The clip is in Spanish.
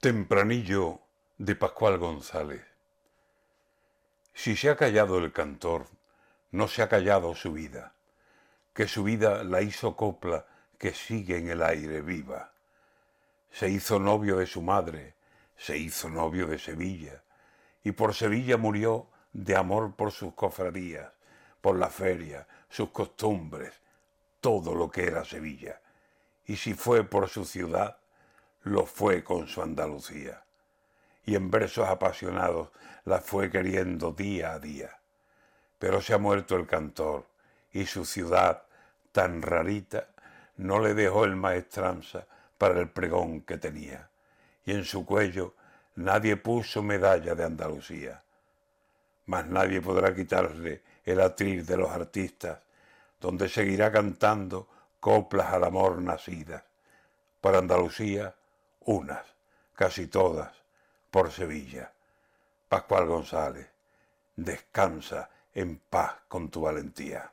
Tempranillo de Pascual González. Si se ha callado el cantor, no se ha callado su vida, que su vida la hizo copla que sigue en el aire viva. Se hizo novio de su madre, se hizo novio de Sevilla, y por Sevilla murió de amor por sus cofradías, por la feria, sus costumbres, todo lo que era Sevilla. Y si fue por su ciudad, lo fue con su Andalucía, y en versos apasionados la fue queriendo día a día. Pero se ha muerto el cantor, y su ciudad, tan rarita, no le dejó el maestranza para el pregón que tenía, y en su cuello nadie puso medalla de Andalucía. Mas nadie podrá quitarle el atril de los artistas, donde seguirá cantando coplas al amor nacidas. Para Andalucía unas, casi todas, por Sevilla. Pascual González, descansa en paz con tu valentía.